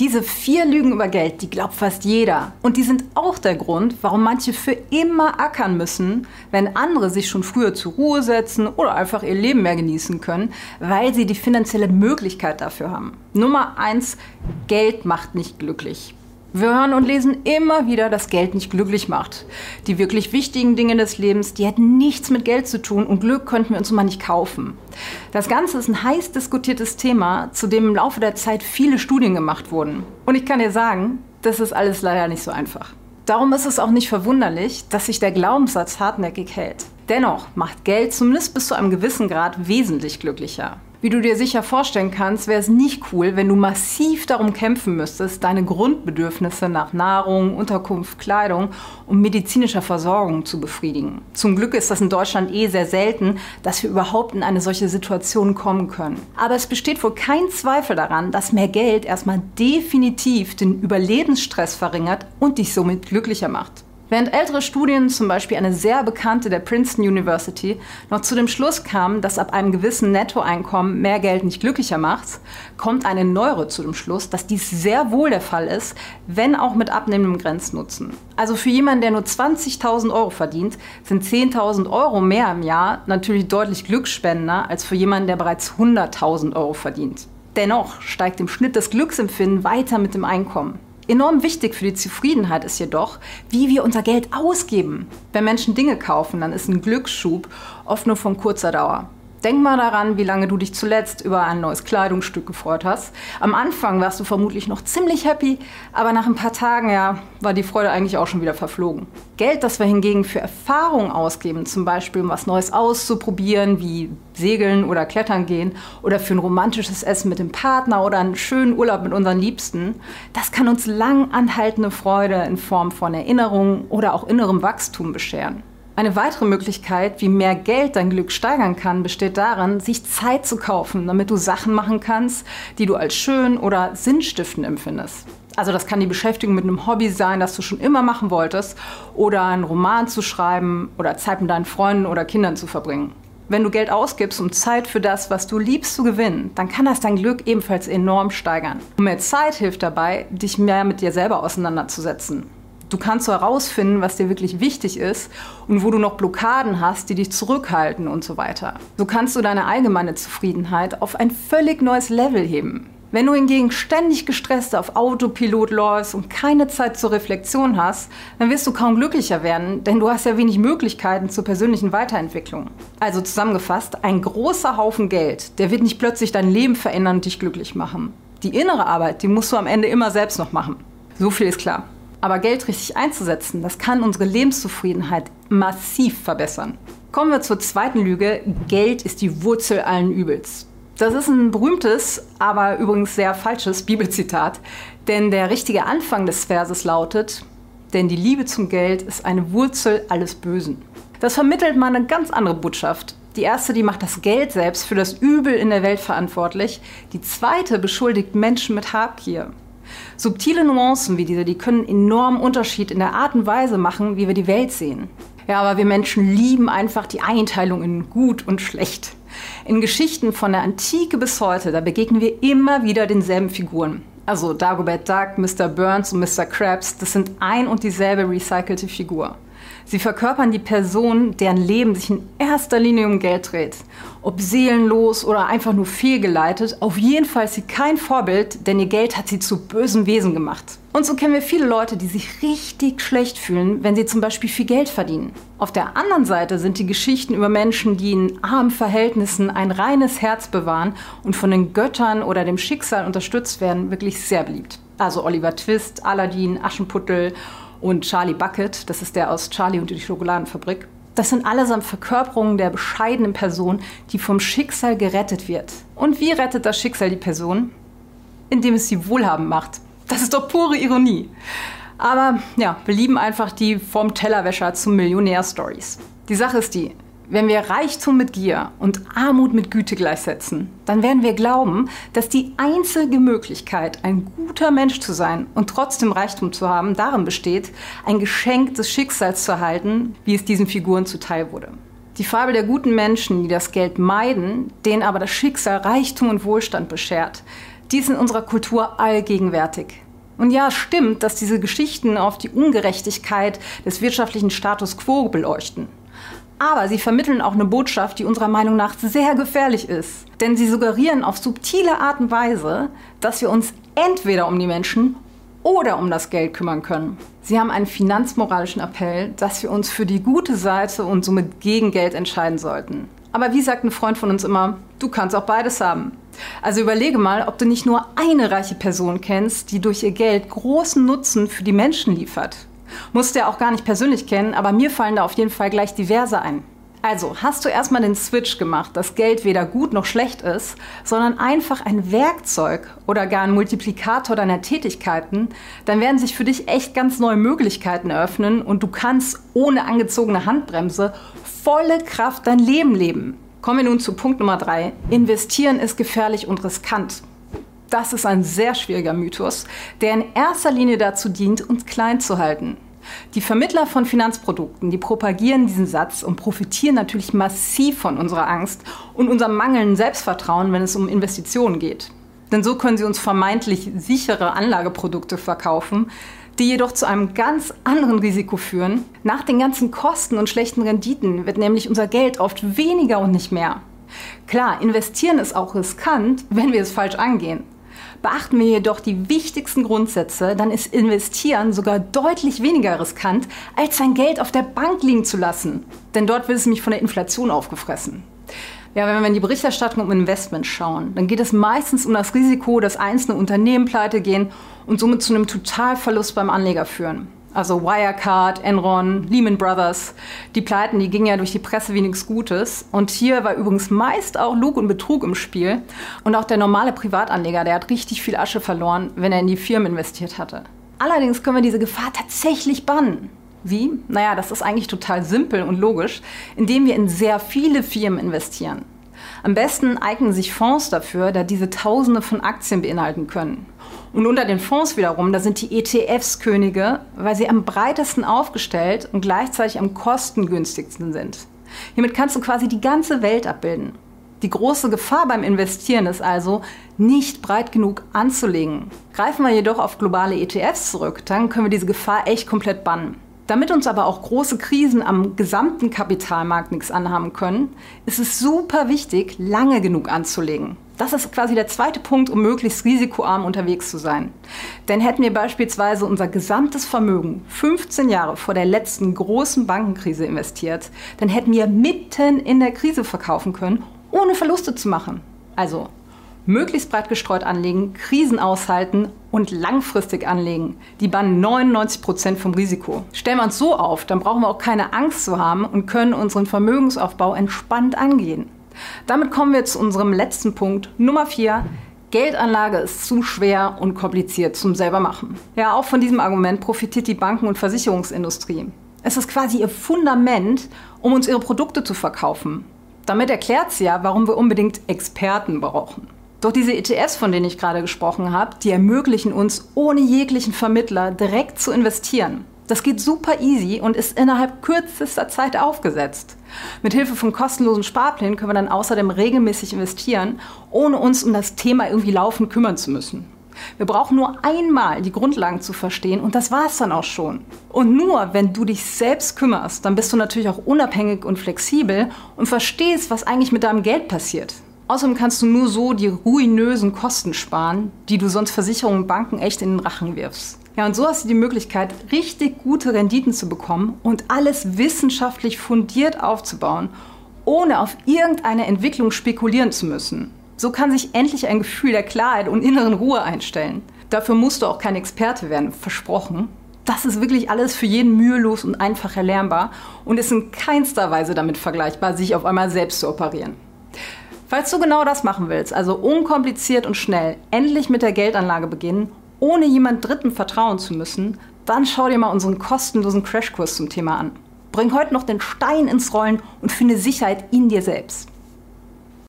Diese vier Lügen über Geld, die glaubt fast jeder. Und die sind auch der Grund, warum manche für immer ackern müssen, wenn andere sich schon früher zur Ruhe setzen oder einfach ihr Leben mehr genießen können, weil sie die finanzielle Möglichkeit dafür haben. Nummer eins, Geld macht nicht glücklich. Wir hören und lesen immer wieder, dass Geld nicht glücklich macht. Die wirklich wichtigen Dinge des Lebens, die hätten nichts mit Geld zu tun und Glück könnten wir uns mal nicht kaufen. Das Ganze ist ein heiß diskutiertes Thema, zu dem im Laufe der Zeit viele Studien gemacht wurden. Und ich kann dir sagen, das ist alles leider nicht so einfach. Darum ist es auch nicht verwunderlich, dass sich der Glaubenssatz hartnäckig hält. Dennoch macht Geld zumindest bis zu einem gewissen Grad wesentlich glücklicher. Wie du dir sicher vorstellen kannst, wäre es nicht cool, wenn du massiv darum kämpfen müsstest, deine Grundbedürfnisse nach Nahrung, Unterkunft, Kleidung und medizinischer Versorgung zu befriedigen. Zum Glück ist das in Deutschland eh sehr selten, dass wir überhaupt in eine solche Situation kommen können. Aber es besteht wohl kein Zweifel daran, dass mehr Geld erstmal definitiv den Überlebensstress verringert und dich somit glücklicher macht. Während ältere Studien, zum Beispiel eine sehr bekannte der Princeton University, noch zu dem Schluss kamen, dass ab einem gewissen Nettoeinkommen mehr Geld nicht glücklicher macht, kommt eine neuere zu dem Schluss, dass dies sehr wohl der Fall ist, wenn auch mit abnehmendem Grenznutzen. Also für jemanden, der nur 20.000 Euro verdient, sind 10.000 Euro mehr im Jahr natürlich deutlich glücksspendender als für jemanden, der bereits 100.000 Euro verdient. Dennoch steigt im Schnitt das Glücksempfinden weiter mit dem Einkommen. Enorm wichtig für die Zufriedenheit ist jedoch, wie wir unser Geld ausgeben. Wenn Menschen Dinge kaufen, dann ist ein Glücksschub oft nur von kurzer Dauer. Denk mal daran, wie lange du dich zuletzt über ein neues Kleidungsstück gefreut hast. Am Anfang warst du vermutlich noch ziemlich happy, aber nach ein paar Tagen, ja, war die Freude eigentlich auch schon wieder verflogen. Geld, das wir hingegen für Erfahrung ausgeben, zum Beispiel um was Neues auszuprobieren, wie Segeln oder Klettern gehen, oder für ein romantisches Essen mit dem Partner oder einen schönen Urlaub mit unseren Liebsten, das kann uns lang anhaltende Freude in Form von Erinnerungen oder auch innerem Wachstum bescheren. Eine weitere Möglichkeit, wie mehr Geld dein Glück steigern kann, besteht darin, sich Zeit zu kaufen, damit du Sachen machen kannst, die du als schön oder sinnstiftend empfindest. Also das kann die Beschäftigung mit einem Hobby sein, das du schon immer machen wolltest, oder einen Roman zu schreiben oder Zeit mit deinen Freunden oder Kindern zu verbringen. Wenn du Geld ausgibst, um Zeit für das, was du liebst, zu gewinnen, dann kann das dein Glück ebenfalls enorm steigern. Und mehr Zeit hilft dabei, dich mehr mit dir selber auseinanderzusetzen. Du kannst so herausfinden, was dir wirklich wichtig ist und wo du noch Blockaden hast, die dich zurückhalten und so weiter. So kannst du deine allgemeine Zufriedenheit auf ein völlig neues Level heben. Wenn du hingegen ständig gestresst auf Autopilot läufst und keine Zeit zur Reflexion hast, dann wirst du kaum glücklicher werden, denn du hast ja wenig Möglichkeiten zur persönlichen Weiterentwicklung. Also zusammengefasst, ein großer Haufen Geld, der wird nicht plötzlich dein Leben verändern und dich glücklich machen. Die innere Arbeit, die musst du am Ende immer selbst noch machen. So viel ist klar. Aber Geld richtig einzusetzen, das kann unsere Lebenszufriedenheit massiv verbessern. Kommen wir zur zweiten Lüge. Geld ist die Wurzel allen Übels. Das ist ein berühmtes, aber übrigens sehr falsches Bibelzitat, denn der richtige Anfang des Verses lautet, denn die Liebe zum Geld ist eine Wurzel alles Bösen. Das vermittelt mal eine ganz andere Botschaft. Die erste, die macht das Geld selbst für das Übel in der Welt verantwortlich. Die zweite beschuldigt Menschen mit Habgier. Subtile Nuancen wie diese, die können enormen Unterschied in der Art und Weise machen, wie wir die Welt sehen. Ja, aber wir Menschen lieben einfach die Einteilung in gut und schlecht. In Geschichten von der Antike bis heute, da begegnen wir immer wieder denselben Figuren. Also Dagobert Duck, Mr. Burns und Mr. Krabs, das sind ein und dieselbe recycelte Figur. Sie verkörpern die Person, deren Leben sich in erster Linie um Geld dreht. Ob seelenlos oder einfach nur fehlgeleitet, auf jeden Fall ist sie kein Vorbild, denn ihr Geld hat sie zu bösen Wesen gemacht. Und so kennen wir viele Leute, die sich richtig schlecht fühlen, wenn sie zum Beispiel viel Geld verdienen. Auf der anderen Seite sind die Geschichten über Menschen, die in armen Verhältnissen ein reines Herz bewahren und von den Göttern oder dem Schicksal unterstützt werden, wirklich sehr beliebt. Also Oliver Twist, Aladdin, Aschenputtel und Charlie Bucket, das ist der aus Charlie und die Schokoladenfabrik. Das sind allesamt Verkörperungen der bescheidenen Person, die vom Schicksal gerettet wird. Und wie rettet das Schicksal die Person? Indem es sie wohlhabend macht. Das ist doch pure Ironie. Aber ja, wir lieben einfach die vom Tellerwäscher zum Millionär-Stories. Die Sache ist die, wenn wir Reichtum mit Gier und Armut mit Güte gleichsetzen, dann werden wir glauben, dass die einzige Möglichkeit, ein guter Mensch zu sein und trotzdem Reichtum zu haben, darin besteht, ein Geschenk des Schicksals zu erhalten, wie es diesen Figuren zuteil wurde. Die Fabel der guten Menschen, die das Geld meiden, denen aber das Schicksal Reichtum und Wohlstand beschert, die ist in unserer Kultur allgegenwärtig. Und ja, stimmt, dass diese Geschichten auf die Ungerechtigkeit des wirtschaftlichen Status quo beleuchten. Aber sie vermitteln auch eine Botschaft, die unserer Meinung nach sehr gefährlich ist. Denn sie suggerieren auf subtile Art und Weise, dass wir uns entweder um die Menschen oder um das Geld kümmern können. Sie haben einen finanzmoralischen Appell, dass wir uns für die gute Seite und somit gegen Geld entscheiden sollten. Aber wie sagt ein Freund von uns immer, du kannst auch beides haben. Also überlege mal, ob du nicht nur eine reiche Person kennst, die durch ihr Geld großen Nutzen für die Menschen liefert. Musst du ja auch gar nicht persönlich kennen, aber mir fallen da auf jeden Fall gleich diverse ein. Also, hast du erstmal den Switch gemacht, dass Geld weder gut noch schlecht ist, sondern einfach ein Werkzeug oder gar ein Multiplikator deiner Tätigkeiten, dann werden sich für dich echt ganz neue Möglichkeiten eröffnen und du kannst ohne angezogene Handbremse volle Kraft dein Leben leben. Kommen wir nun zu Punkt Nummer drei. Investieren ist gefährlich und riskant. Das ist ein sehr schwieriger Mythos, der in erster Linie dazu dient, uns klein zu halten. Die Vermittler von Finanzprodukten, die propagieren diesen Satz und profitieren natürlich massiv von unserer Angst und unserem mangelnden Selbstvertrauen, wenn es um Investitionen geht. Denn so können sie uns vermeintlich sichere Anlageprodukte verkaufen, die jedoch zu einem ganz anderen Risiko führen. Nach den ganzen Kosten und schlechten Renditen wird nämlich unser Geld oft weniger und nicht mehr. Klar, investieren ist auch riskant, wenn wir es falsch angehen. Beachten wir jedoch die wichtigsten Grundsätze, dann ist Investieren sogar deutlich weniger riskant, als sein Geld auf der Bank liegen zu lassen. Denn dort wird es nämlich von der Inflation aufgefressen. Ja, wenn wir in die Berichterstattung um Investment schauen, dann geht es meistens um das Risiko, dass einzelne Unternehmen pleite gehen und somit zu einem Totalverlust beim Anleger führen. Also Wirecard, Enron, Lehman Brothers. Die Pleiten, die gingen ja durch die Presse wie nichts Gutes. Und hier war übrigens meist auch Lug und Betrug im Spiel. Und auch der normale Privatanleger, der hat richtig viel Asche verloren, wenn er in die Firmen investiert hatte. Allerdings können wir diese Gefahr tatsächlich bannen. Wie? Naja, das ist eigentlich total simpel und logisch, indem wir in sehr viele Firmen investieren. Am besten eignen sich Fonds dafür, da diese Tausende von Aktien beinhalten können. Und unter den Fonds wiederum, da sind die ETFs Könige, weil sie am breitesten aufgestellt und gleichzeitig am kostengünstigsten sind. Hiermit kannst du quasi die ganze Welt abbilden. Die große Gefahr beim Investieren ist also, nicht breit genug anzulegen. Greifen wir jedoch auf globale ETFs zurück, dann können wir diese Gefahr echt komplett bannen. Damit uns aber auch große Krisen am gesamten Kapitalmarkt nichts anhaben können, ist es super wichtig, lange genug anzulegen. Das ist quasi der zweite Punkt, um möglichst risikoarm unterwegs zu sein. Denn hätten wir beispielsweise unser gesamtes Vermögen 15 Jahre vor der letzten großen Bankenkrise investiert, dann hätten wir mitten in der Krise verkaufen können, ohne Verluste zu machen. Also möglichst breit gestreut anlegen, Krisen aushalten und langfristig anlegen. Die bannen 99 Prozent vom Risiko. Stellen wir uns so auf, dann brauchen wir auch keine Angst zu haben und können unseren Vermögensaufbau entspannt angehen. Damit kommen wir zu unserem letzten Punkt, Nummer 4. Geldanlage ist zu schwer und kompliziert zum selbermachen. Ja, auch von diesem Argument profitiert die Banken- und Versicherungsindustrie. Es ist quasi ihr Fundament, um uns ihre Produkte zu verkaufen. Damit erklärt sie ja, warum wir unbedingt Experten brauchen. Doch diese ETFs, von denen ich gerade gesprochen habe, die ermöglichen uns ohne jeglichen Vermittler direkt zu investieren. Das geht super easy und ist innerhalb kürzester Zeit aufgesetzt. Mit Hilfe von kostenlosen Sparplänen können wir dann außerdem regelmäßig investieren, ohne uns um das Thema irgendwie laufend kümmern zu müssen. Wir brauchen nur einmal die Grundlagen zu verstehen und das war es dann auch schon. Und nur wenn du dich selbst kümmerst, dann bist du natürlich auch unabhängig und flexibel und verstehst, was eigentlich mit deinem Geld passiert. Außerdem kannst du nur so die ruinösen Kosten sparen, die du sonst Versicherungen und Banken echt in den Rachen wirfst. Ja, und so hast du die Möglichkeit, richtig gute Renditen zu bekommen und alles wissenschaftlich fundiert aufzubauen, ohne auf irgendeine Entwicklung spekulieren zu müssen. So kann sich endlich ein Gefühl der Klarheit und inneren Ruhe einstellen. Dafür musst du auch kein Experte werden, versprochen. Das ist wirklich alles für jeden mühelos und einfach erlernbar und ist in keinster Weise damit vergleichbar, sich auf einmal selbst zu operieren. Falls du genau das machen willst, also unkompliziert und schnell endlich mit der Geldanlage beginnen ohne jemand Dritten vertrauen zu müssen, dann schau dir mal unseren kostenlosen Crashkurs zum Thema an. Bring heute noch den Stein ins Rollen und finde Sicherheit in dir selbst.